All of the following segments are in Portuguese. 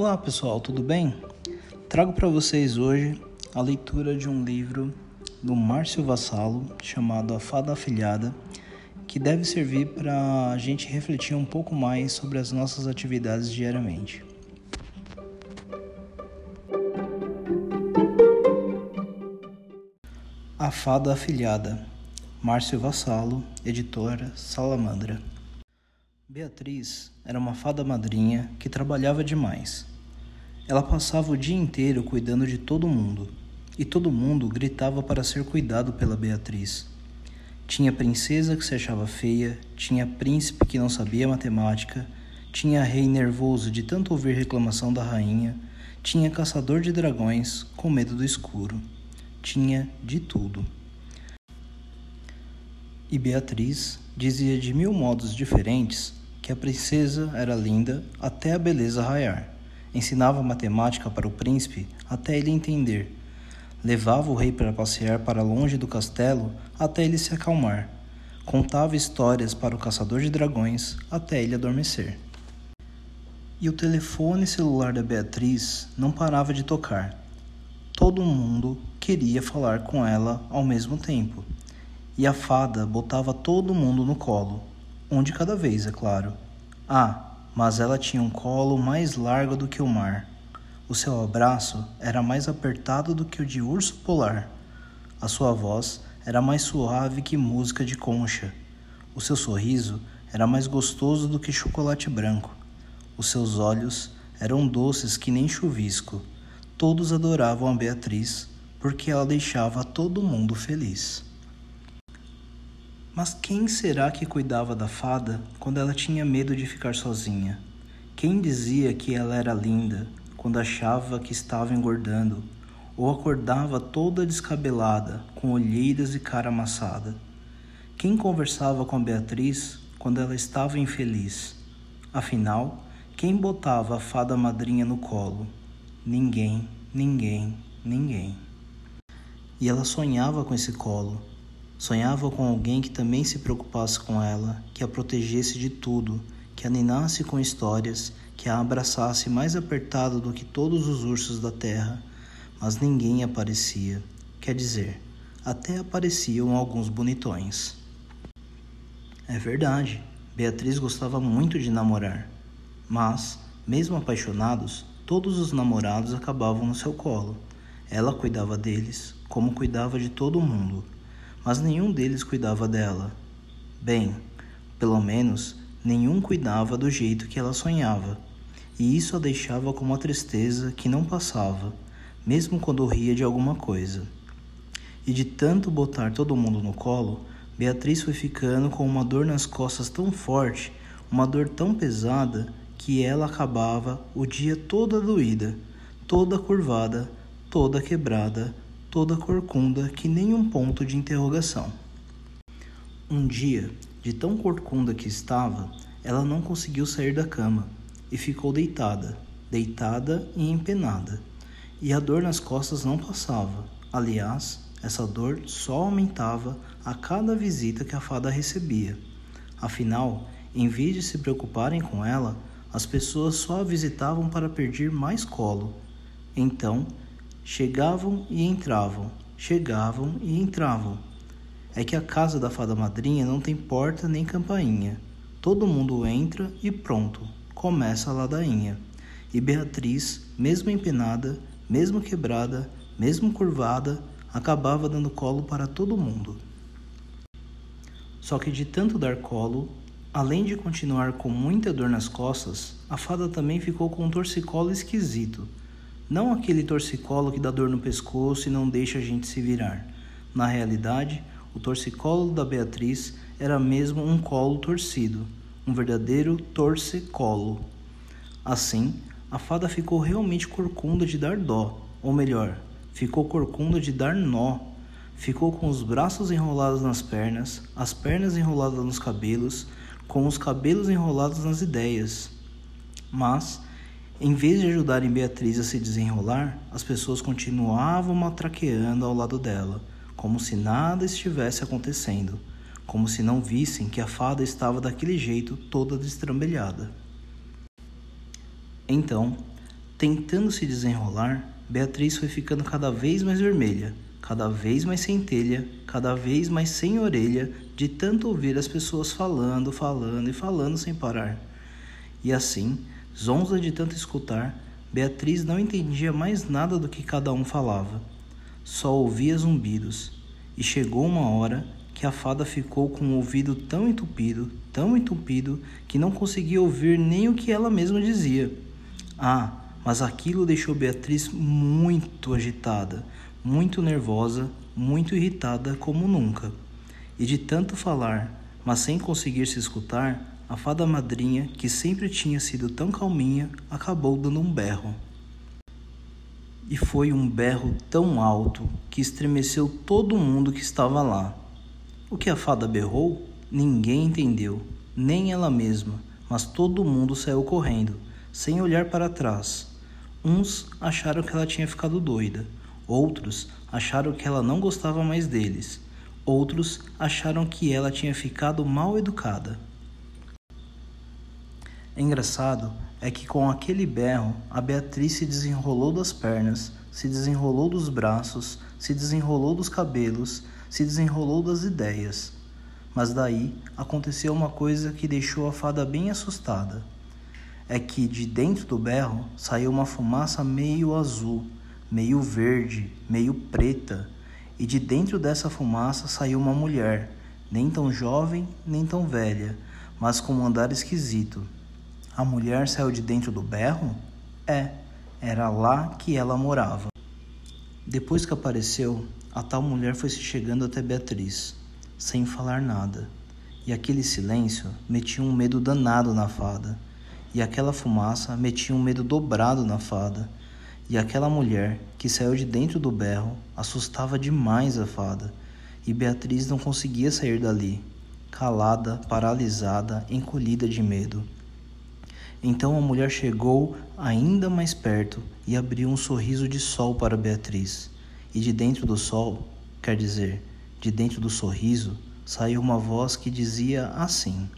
Olá pessoal, tudo bem? Trago para vocês hoje a leitura de um livro do Márcio Vassalo chamado A Fada Afilhada, que deve servir para a gente refletir um pouco mais sobre as nossas atividades diariamente. A Fada Afilhada, Márcio Vassalo, editora Salamandra. Beatriz era uma fada madrinha que trabalhava demais. Ela passava o dia inteiro cuidando de todo mundo, e todo mundo gritava para ser cuidado pela Beatriz. Tinha princesa que se achava feia, tinha príncipe que não sabia matemática, tinha rei nervoso de tanto ouvir reclamação da rainha, tinha caçador de dragões com medo do escuro, tinha de tudo. E Beatriz dizia de mil modos diferentes que a princesa era linda até a beleza raiar. Ensinava matemática para o príncipe até ele entender. Levava o rei para passear para longe do castelo até ele se acalmar. Contava histórias para o caçador de dragões até ele adormecer. E o telefone celular da Beatriz não parava de tocar. Todo mundo queria falar com ela ao mesmo tempo. E a fada botava todo mundo no colo, um de cada vez, é claro. Ah, mas ela tinha um colo mais largo do que o mar. O seu abraço era mais apertado do que o de urso polar. A sua voz era mais suave que música de concha. O seu sorriso era mais gostoso do que chocolate branco. Os seus olhos eram doces que nem chuvisco. Todos adoravam a Beatriz porque ela deixava todo mundo feliz. Mas quem será que cuidava da fada quando ela tinha medo de ficar sozinha? Quem dizia que ela era linda quando achava que estava engordando? Ou acordava toda descabelada, com olheiras e cara amassada? Quem conversava com Beatriz quando ela estava infeliz? Afinal, quem botava a fada madrinha no colo? Ninguém, ninguém, ninguém. E ela sonhava com esse colo Sonhava com alguém que também se preocupasse com ela, que a protegesse de tudo, que a ninasse com histórias, que a abraçasse mais apertado do que todos os ursos da terra, mas ninguém aparecia. Quer dizer, até apareciam alguns bonitões. É verdade, Beatriz gostava muito de namorar, mas, mesmo apaixonados, todos os namorados acabavam no seu colo. Ela cuidava deles, como cuidava de todo mundo mas nenhum deles cuidava dela. Bem, pelo menos nenhum cuidava do jeito que ela sonhava, e isso a deixava com uma tristeza que não passava, mesmo quando ria de alguma coisa. E de tanto botar todo mundo no colo, Beatriz foi ficando com uma dor nas costas tão forte, uma dor tão pesada, que ela acabava o dia toda doída, toda curvada, toda quebrada, toda corcunda que nem um ponto de interrogação. Um dia, de tão corcunda que estava, ela não conseguiu sair da cama e ficou deitada, deitada e empenada. E a dor nas costas não passava. Aliás, essa dor só aumentava a cada visita que a fada recebia. Afinal, em vez de se preocuparem com ela, as pessoas só a visitavam para pedir mais colo. Então, Chegavam e entravam, chegavam e entravam. É que a casa da fada madrinha não tem porta nem campainha. Todo mundo entra e pronto, começa a ladainha. E Beatriz, mesmo empenada, mesmo quebrada, mesmo curvada, acabava dando colo para todo mundo. Só que de tanto dar colo, além de continuar com muita dor nas costas, a fada também ficou com um torcicolo esquisito não aquele torcicolo que dá dor no pescoço e não deixa a gente se virar. Na realidade, o torcicolo da Beatriz era mesmo um colo torcido, um verdadeiro torcicolo. Assim, a fada ficou realmente corcunda de dar dó, ou melhor, ficou corcunda de dar nó. Ficou com os braços enrolados nas pernas, as pernas enroladas nos cabelos, com os cabelos enrolados nas ideias. Mas em vez de ajudarem Beatriz a se desenrolar, as pessoas continuavam matraqueando ao lado dela, como se nada estivesse acontecendo, como se não vissem que a fada estava daquele jeito toda destrambelhada. Então, Tentando se desenrolar, Beatriz foi ficando cada vez mais vermelha, cada vez mais sem telha, cada vez mais sem orelha, de tanto ouvir as pessoas falando, falando e falando sem parar. E assim, zonza de tanto escutar, Beatriz não entendia mais nada do que cada um falava. Só ouvia zumbidos. E chegou uma hora que a fada ficou com o ouvido tão entupido, tão entupido, que não conseguia ouvir nem o que ela mesma dizia. Ah, mas aquilo deixou Beatriz muito agitada, muito nervosa, muito irritada como nunca. E de tanto falar, mas sem conseguir se escutar, a fada madrinha, que sempre tinha sido tão calminha, acabou dando um berro. E foi um berro tão alto que estremeceu todo mundo que estava lá. O que a fada berrou, ninguém entendeu, nem ela mesma, mas todo mundo saiu correndo, sem olhar para trás. Uns acharam que ela tinha ficado doida, outros acharam que ela não gostava mais deles, outros acharam que ela tinha ficado mal educada. Engraçado é que com aquele berro, a Beatriz se desenrolou das pernas, se desenrolou dos braços, se desenrolou dos cabelos, se desenrolou das ideias. Mas daí aconteceu uma coisa que deixou a fada bem assustada. É que de dentro do berro saiu uma fumaça meio azul, meio verde, meio preta, e de dentro dessa fumaça saiu uma mulher, nem tão jovem, nem tão velha, mas com um andar esquisito. A mulher saiu de dentro do berro? É, era lá que ela morava. Depois que apareceu, a tal mulher foi se chegando até Beatriz, sem falar nada, e aquele silêncio metia um medo danado na fada, e aquela fumaça metia um medo dobrado na fada, e aquela mulher que saiu de dentro do berro assustava demais a fada, e Beatriz não conseguia sair dali, calada, paralisada, encolhida de medo. Então a mulher chegou ainda mais perto e abriu um sorriso de sol para Beatriz. E de dentro do sol, quer dizer, de dentro do sorriso, saiu uma voz que dizia assim: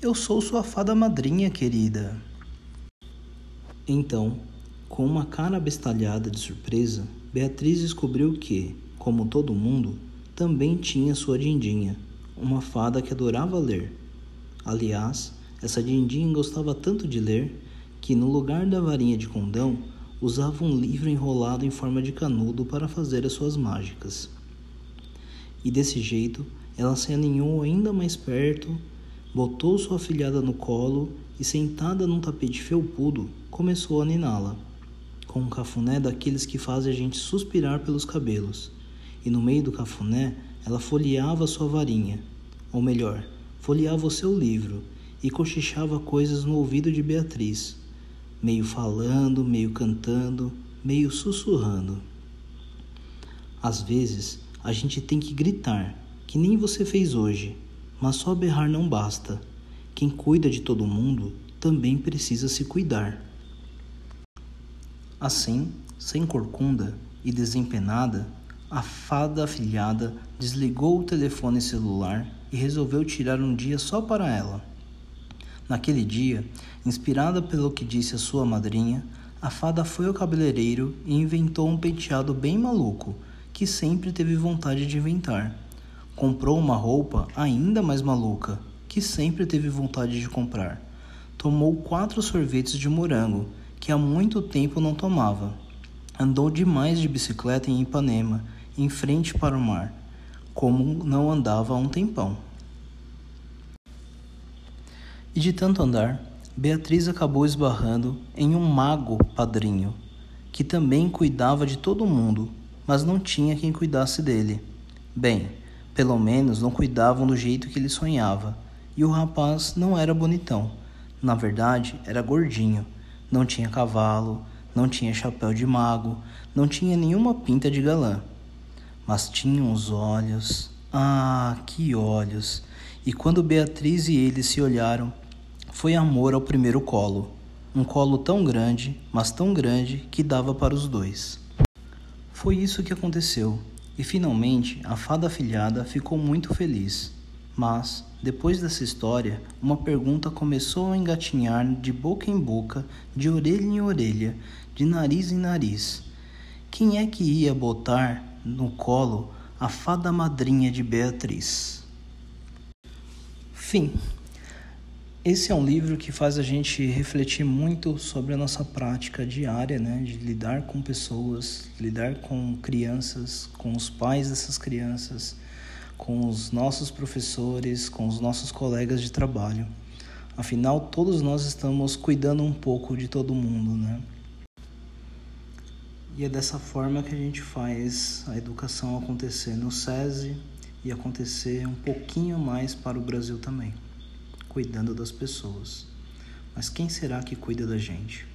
Eu sou sua fada madrinha, querida. Então, com uma cara bestalhada de surpresa, Beatriz descobriu que, como todo mundo, também tinha sua Dindinha, uma fada que adorava ler. Aliás, essa Dindinha gostava tanto de ler que, no lugar da varinha de condão, usava um livro enrolado em forma de canudo para fazer as suas mágicas. E desse jeito, ela se aninhou ainda mais perto, botou sua filhada no colo e, sentada num tapete felpudo, começou a niná-la, com um cafuné daqueles que fazem a gente suspirar pelos cabelos. E no meio do cafuné, ela folheava sua varinha, ou melhor, folheava o seu livro e cochichava coisas no ouvido de Beatriz meio falando, meio cantando, meio sussurrando. Às vezes, a gente tem que gritar, que nem você fez hoje, mas só berrar não basta. Quem cuida de todo mundo também precisa se cuidar. Assim, sem corcunda e desempenada, a fada afilhada desligou o telefone celular e resolveu tirar um dia só para ela. Naquele dia, inspirada pelo que disse a sua madrinha, a fada foi ao cabeleireiro e inventou um penteado bem maluco, que sempre teve vontade de inventar. Comprou uma roupa ainda mais maluca, que sempre teve vontade de comprar. Tomou quatro sorvetes de morango, que há muito tempo não tomava. Andou demais de bicicleta em Ipanema, em frente para o mar, como não andava há um tempão. E de tanto andar, Beatriz acabou esbarrando em um mago padrinho, que também cuidava de todo mundo, mas não tinha quem cuidasse dele. Bem, pelo menos não cuidavam do jeito que ele sonhava, e o rapaz não era bonitão. Na verdade, era gordinho, não tinha cavalo, não tinha chapéu de mago, não tinha nenhuma pinta de galã. Mas tinha uns olhos. Ah, que olhos! E quando Beatriz e ele se olharam, foi amor ao primeiro colo. Um colo tão grande, mas tão grande que dava para os dois. Foi isso que aconteceu, e finalmente a fada afilhada ficou muito feliz. Mas, depois dessa história, uma pergunta começou a engatinhar de boca em boca, de orelha em orelha, de nariz em nariz. Quem é que ia botar no colo a fada madrinha de Beatriz? Fim. Esse é um livro que faz a gente refletir muito sobre a nossa prática diária, né, de lidar com pessoas, lidar com crianças, com os pais dessas crianças, com os nossos professores, com os nossos colegas de trabalho. Afinal, todos nós estamos cuidando um pouco de todo mundo, né? E é dessa forma que a gente faz a educação acontecer no SESI e acontecer um pouquinho mais para o Brasil também cuidando das pessoas. Mas quem será que cuida da gente?